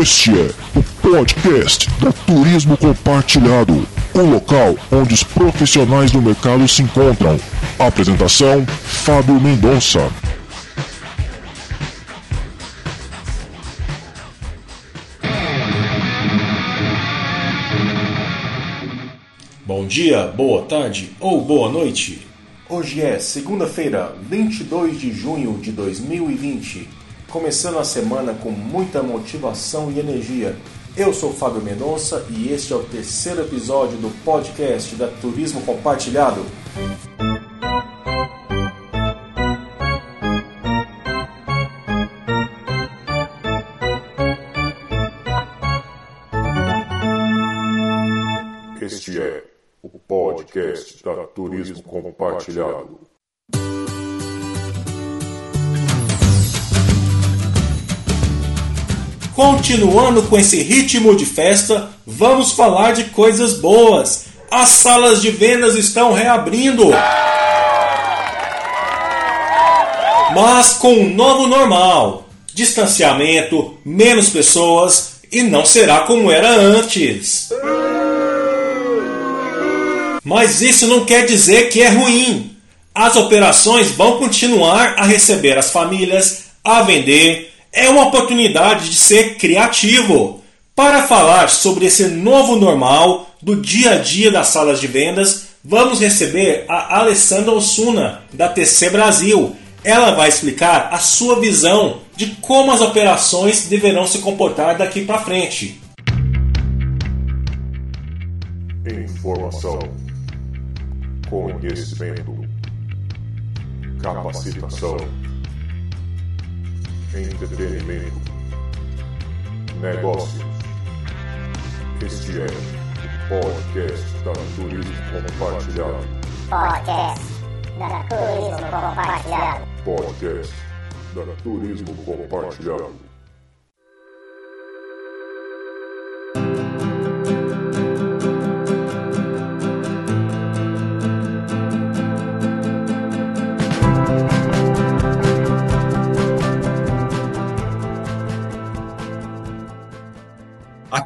Este é o podcast da Turismo Compartilhado, o local onde os profissionais do mercado se encontram. Apresentação: Fábio Mendonça. Bom dia, boa tarde ou boa noite. Hoje é segunda-feira, 22 de junho de 2020. Começando a semana com muita motivação e energia. Eu sou Fábio Mendonça e este é o terceiro episódio do podcast da Turismo Compartilhado. Este é o podcast da Turismo Compartilhado. Continuando com esse ritmo de festa, vamos falar de coisas boas. As salas de vendas estão reabrindo. Mas com um novo normal: distanciamento, menos pessoas e não será como era antes. Mas isso não quer dizer que é ruim. As operações vão continuar a receber as famílias, a vender. É uma oportunidade de ser criativo. Para falar sobre esse novo normal do dia a dia das salas de vendas, vamos receber a Alessandra Osuna, da TC Brasil. Ela vai explicar a sua visão de como as operações deverão se comportar daqui para frente. Informação, conhecimento, capacitação, entretenimento, negócios. Este é o podcast da Turismo Compartilhado. Podcast da Turismo Compartilhado. Podcast da Turismo Compartilhado.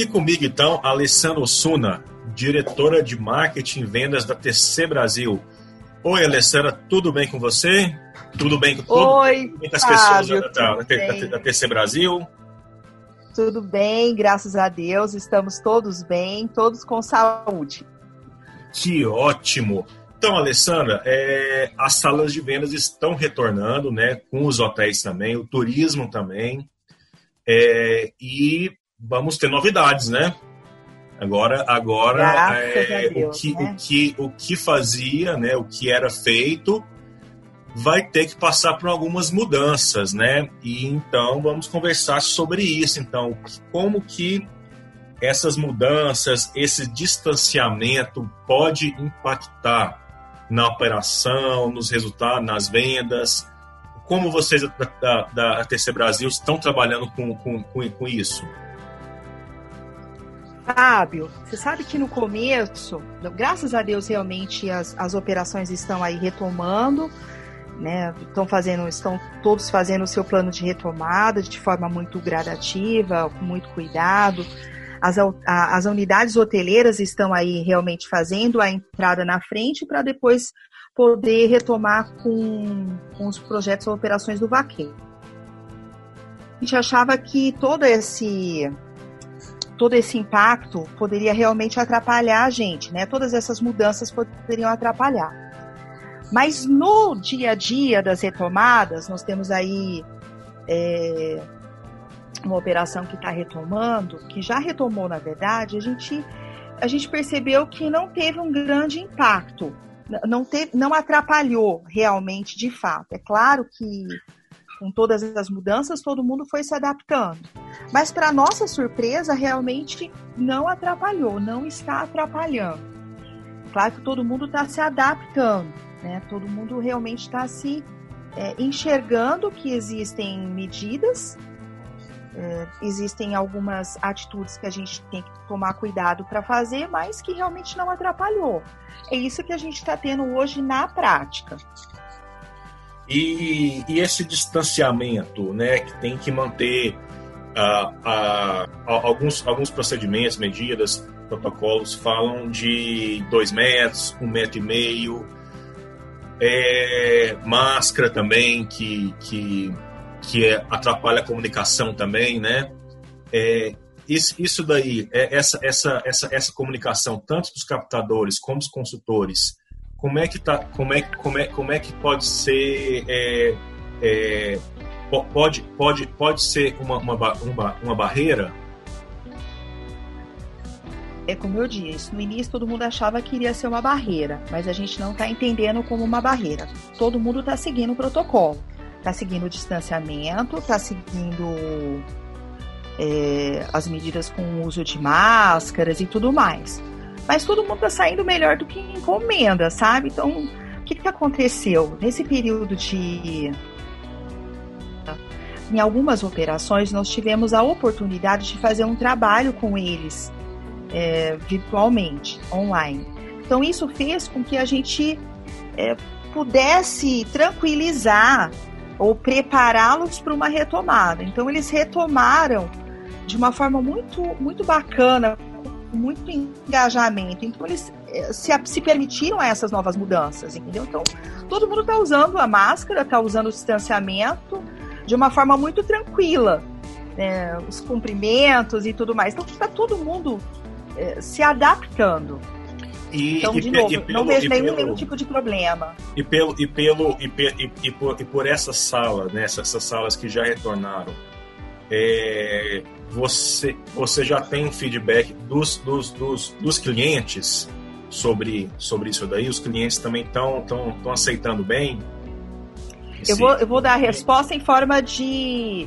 Aqui comigo então, a Alessandra Osuna, diretora de marketing e vendas da TC Brasil. Oi, Alessandra, tudo bem com você? Tudo bem com, todo, Oi, tudo bem com as pessoas da, da, da TC Brasil? Tudo bem, graças a Deus, estamos todos bem, todos com saúde. Que ótimo! Então, Alessandra, é, as salas de vendas estão retornando, né? Com os hotéis também, o turismo também. É, e vamos ter novidades, né? Agora, agora é, Deus, o, que, né? o, que, o que fazia, né? O que era feito vai ter que passar por algumas mudanças, né? E então vamos conversar sobre isso. Então, como que essas mudanças, esse distanciamento pode impactar na operação, nos resultados, nas vendas? Como vocês da, da, da TC Brasil estão trabalhando com, com, com, com isso? Fábio, você sabe que no começo, graças a Deus, realmente as, as operações estão aí retomando, né? Estão fazendo, estão todos fazendo o seu plano de retomada de forma muito gradativa, com muito cuidado. As, a- as unidades hoteleiras estão aí realmente fazendo a entrada na frente para depois poder retomar com, com os projetos ou operações do vaqueiro. A gente achava que todo esse todo esse impacto poderia realmente atrapalhar a gente, né? Todas essas mudanças poderiam atrapalhar. Mas no dia a dia das retomadas, nós temos aí é, uma operação que está retomando, que já retomou, na verdade, a gente, a gente percebeu que não teve um grande impacto, não, teve, não atrapalhou realmente de fato. É claro que com todas as mudanças, todo mundo foi se adaptando. Mas, para nossa surpresa, realmente não atrapalhou, não está atrapalhando. Claro que todo mundo está se adaptando, né? Todo mundo realmente está se é, enxergando que existem medidas, é, existem algumas atitudes que a gente tem que tomar cuidado para fazer, mas que realmente não atrapalhou. É isso que a gente está tendo hoje na prática. E, e esse distanciamento, né, que tem que manter ah, ah, alguns, alguns procedimentos, medidas, protocolos falam de dois metros, um metro e meio, é, máscara também, que, que, que é, atrapalha a comunicação também, né? É, isso, isso daí, é, essa, essa, essa, essa comunicação, tanto dos captadores como dos consultores, como é que tá, como é, como é, como é que pode ser é, é, pode, pode, pode ser uma, uma, uma, uma barreira? É como eu disse, no início todo mundo achava que iria ser uma barreira, mas a gente não está entendendo como uma barreira. Todo mundo está seguindo o protocolo, está seguindo o distanciamento, está seguindo é, as medidas com o uso de máscaras e tudo mais. Mas todo mundo está saindo melhor do que encomenda, sabe? Então, o que, que aconteceu? Nesse período de em algumas operações, nós tivemos a oportunidade de fazer um trabalho com eles é, virtualmente, online. Então, isso fez com que a gente é, pudesse tranquilizar ou prepará-los para uma retomada. Então, eles retomaram de uma forma muito, muito bacana, muito engajamento. Então, eles é, se, se permitiram essas novas mudanças, entendeu? Então, todo mundo está usando a máscara, está usando o distanciamento, de uma forma muito tranquila. Né, os cumprimentos e tudo mais. Então está todo mundo é, se adaptando. E, então, de e, novo, e pelo, não vejo nenhum, pelo, tipo de problema. E pelo e pelo e, pe, e, por, e por essa sala, né, essas, essas salas que já retornaram, é, você você já tem um feedback dos, dos, dos, dos clientes sobre sobre isso daí? Os clientes também estão tão, tão aceitando bem? Eu vou, eu vou dar a resposta em forma de,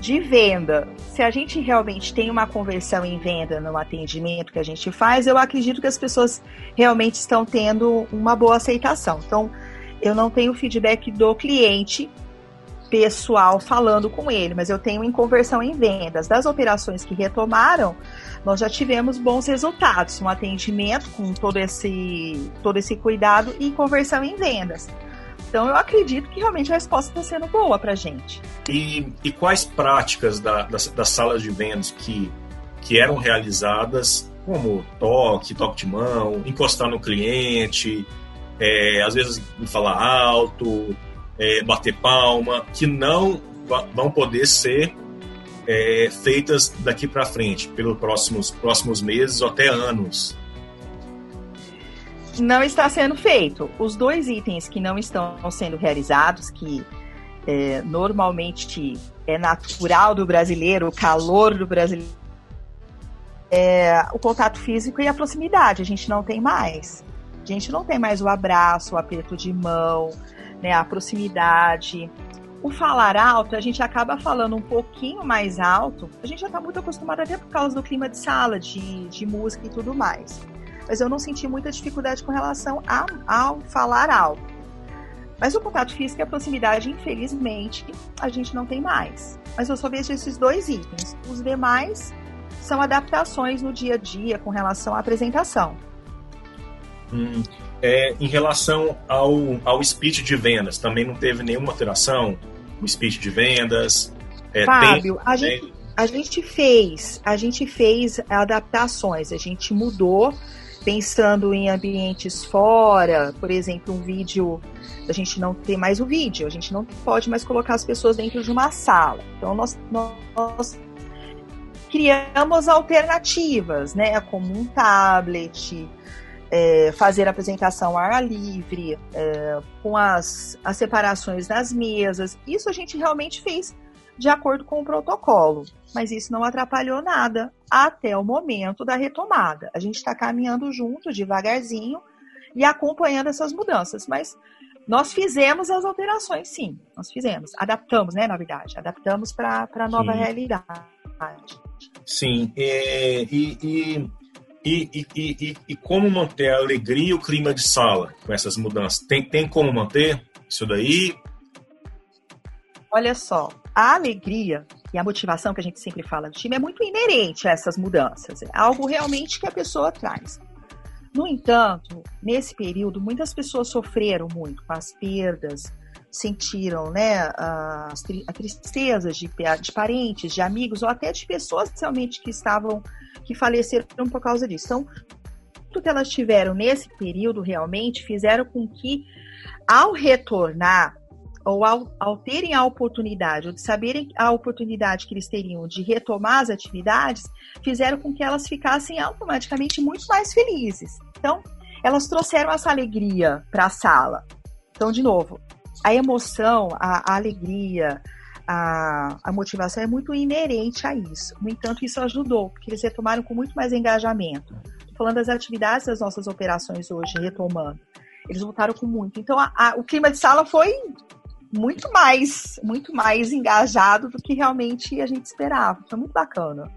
de venda. Se a gente realmente tem uma conversão em venda no atendimento que a gente faz, eu acredito que as pessoas realmente estão tendo uma boa aceitação. Então, eu não tenho feedback do cliente pessoal falando com ele, mas eu tenho em conversão em vendas. Das operações que retomaram, nós já tivemos bons resultados, um atendimento com todo esse, todo esse cuidado e conversão em vendas. Então eu acredito que realmente a resposta está sendo boa para a gente. E, e quais práticas da, das, das salas de vendas que, que eram realizadas, como toque, toque de mão, encostar no cliente, é, às vezes falar alto, é, bater palma, que não vão poder ser é, feitas daqui para frente, pelos próximos, próximos meses ou até anos não está sendo feito. Os dois itens que não estão sendo realizados, que é, normalmente é natural do brasileiro, o calor do brasileiro, é o contato físico e a proximidade. A gente não tem mais. A gente não tem mais o abraço, o aperto de mão, né, a proximidade. O falar alto, a gente acaba falando um pouquinho mais alto. A gente já está muito acostumado até por causa do clima de sala, de, de música e tudo mais mas eu não senti muita dificuldade com relação a, ao falar alto. Mas o contato físico e a proximidade, infelizmente, a gente não tem mais. Mas eu só vejo esses dois itens. Os demais são adaptações no dia a dia com relação à apresentação. Hum, é, em relação ao, ao speech de vendas, também não teve nenhuma alteração? O speech de vendas? É, Fábio, tem, a, gente, a gente fez, a gente fez adaptações, a gente mudou pensando em ambientes fora, por exemplo, um vídeo, a gente não tem mais o vídeo, a gente não pode mais colocar as pessoas dentro de uma sala. Então nós, nós criamos alternativas, né, como um tablet, é, fazer apresentação ao ar livre, é, com as, as separações das mesas. Isso a gente realmente fez de acordo com o protocolo, mas isso não atrapalhou nada até o momento da retomada. A gente está caminhando junto, devagarzinho, e acompanhando essas mudanças, mas nós fizemos as alterações, sim, nós fizemos, adaptamos, né, na verdade, adaptamos para a nova realidade. Sim, é, e, e, e, e, e, como manter a alegria e o clima de sala com essas mudanças? Tem, tem como manter isso daí? Olha só, a alegria e a motivação que a gente sempre fala do time é muito inerente a essas mudanças. É algo realmente que a pessoa traz. No entanto, nesse período, muitas pessoas sofreram muito com as perdas, sentiram né, a, a tristeza de, de parentes, de amigos ou até de pessoas realmente que estavam, que faleceram por causa disso. Então, tudo que elas tiveram nesse período realmente fizeram com que, ao retornar, ou ao, ao terem a oportunidade, ou de saberem a oportunidade que eles teriam de retomar as atividades, fizeram com que elas ficassem automaticamente muito mais felizes. Então, elas trouxeram essa alegria para a sala. Então, de novo, a emoção, a, a alegria, a, a, motivação é muito inerente a isso. No entanto, isso ajudou, porque eles retomaram com muito mais engajamento. Estou falando das atividades das nossas operações hoje, retomando. Eles voltaram com muito. Então, a, a, o clima de sala foi muito mais, muito mais engajado do que realmente a gente esperava. Foi muito bacana.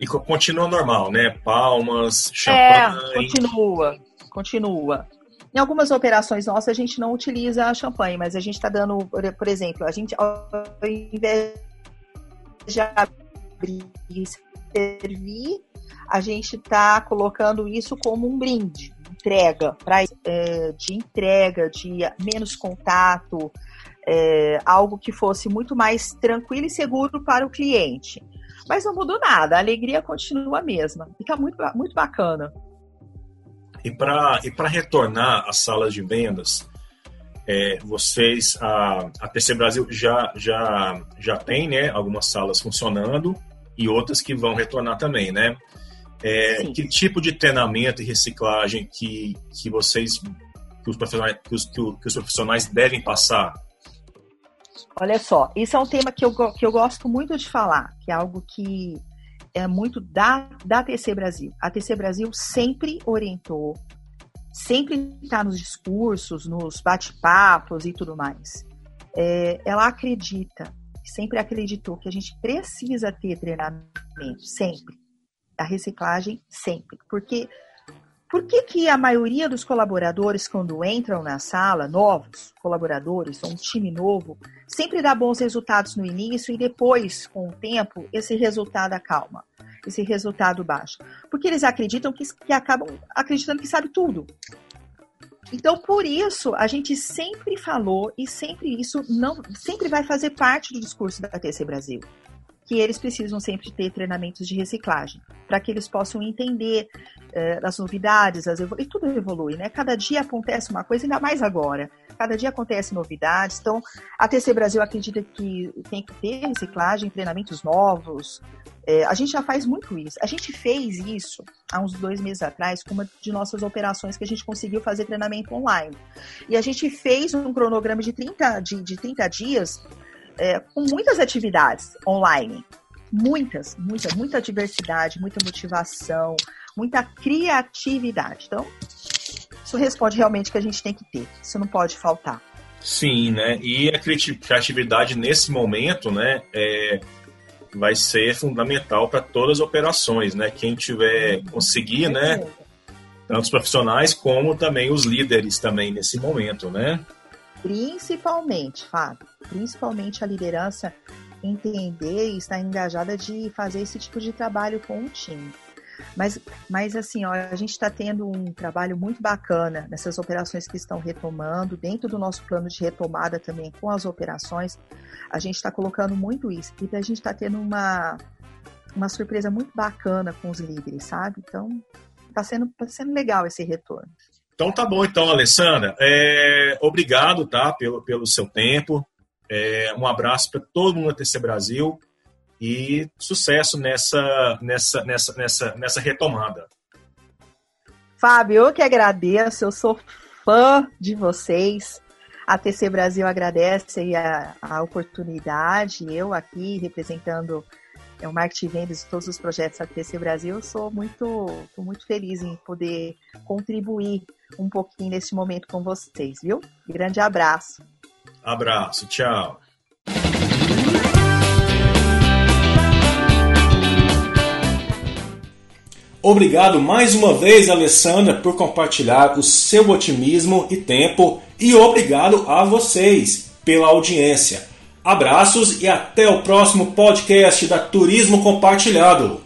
E continua normal, né? Palmas, é, champanhe. É, continua, continua. Em algumas operações nossas, a gente não utiliza champanhe, mas a gente está dando, por exemplo, a gente, ao invés de abrir e servir, a gente está colocando isso como um brinde, entrega, pra, é, de entrega, de menos contato, é, algo que fosse muito mais tranquilo e seguro para o cliente. Mas não mudou nada, a alegria continua a mesma. Fica muito, muito bacana. E para e retornar às salas de vendas, é, vocês, a, a TC Brasil já, já, já tem né, algumas salas funcionando e outras que vão retornar também, né? É, que tipo de treinamento e reciclagem que, que vocês, que os, profissionais, que os, que os profissionais devem passar? Olha só, isso é um tema que eu, que eu gosto muito de falar, que é algo que é muito da, da TC Brasil. A TC Brasil sempre orientou, sempre está nos discursos, nos bate-papos e tudo mais. É, ela acredita, sempre acreditou que a gente precisa ter treinamento, sempre. A reciclagem, sempre. Porque por que, que a maioria dos colaboradores, quando entram na sala, novos colaboradores, ou um time novo, sempre dá bons resultados no início e depois, com o tempo, esse resultado acalma, esse resultado baixa? Porque eles acreditam que, que acabam acreditando que sabe tudo. Então, por isso, a gente sempre falou e sempre isso não sempre vai fazer parte do discurso da TC Brasil que eles precisam sempre ter treinamentos de reciclagem, para que eles possam entender eh, as novidades, as evolu e tudo evolui, né? Cada dia acontece uma coisa, ainda mais agora. Cada dia acontece novidades. Então, a TC Brasil acredita que tem que ter reciclagem, treinamentos novos. Eh, a gente já faz muito isso. A gente fez isso há uns dois meses atrás com uma de nossas operações que a gente conseguiu fazer treinamento online. E a gente fez um cronograma de 30, de, de 30 dias é, com muitas atividades online. Muitas, muita, muita diversidade, muita motivação, muita criatividade. Então, isso responde realmente que a gente tem que ter. Isso não pode faltar. Sim, né? E a criatividade nesse momento, né, é, vai ser fundamental para todas as operações, né? Quem tiver conseguir, né, tanto os profissionais como também os líderes também nesse momento, né? Principalmente, Fábio, principalmente a liderança entender e estar engajada de fazer esse tipo de trabalho com o time. Mas, mas assim, ó, a gente está tendo um trabalho muito bacana nessas operações que estão retomando, dentro do nosso plano de retomada também com as operações, a gente está colocando muito isso. E a gente está tendo uma, uma surpresa muito bacana com os líderes, sabe? Então, está sendo, tá sendo legal esse retorno. Então tá bom, então, Alessandra. É, obrigado, tá, pelo, pelo seu tempo. É, um abraço para todo mundo da TC Brasil e sucesso nessa, nessa, nessa, nessa, nessa retomada. Fábio, eu que agradeço, eu sou fã de vocês. A TC Brasil agradece a, a oportunidade, eu aqui representando é o marketing vendas de todos os projetos da TC Brasil, sou muito, muito feliz em poder contribuir um pouquinho neste momento com vocês, viu? Grande abraço. Abraço, tchau. Obrigado mais uma vez, Alessandra, por compartilhar o seu otimismo e tempo. E obrigado a vocês pela audiência. Abraços e até o próximo podcast da Turismo Compartilhado.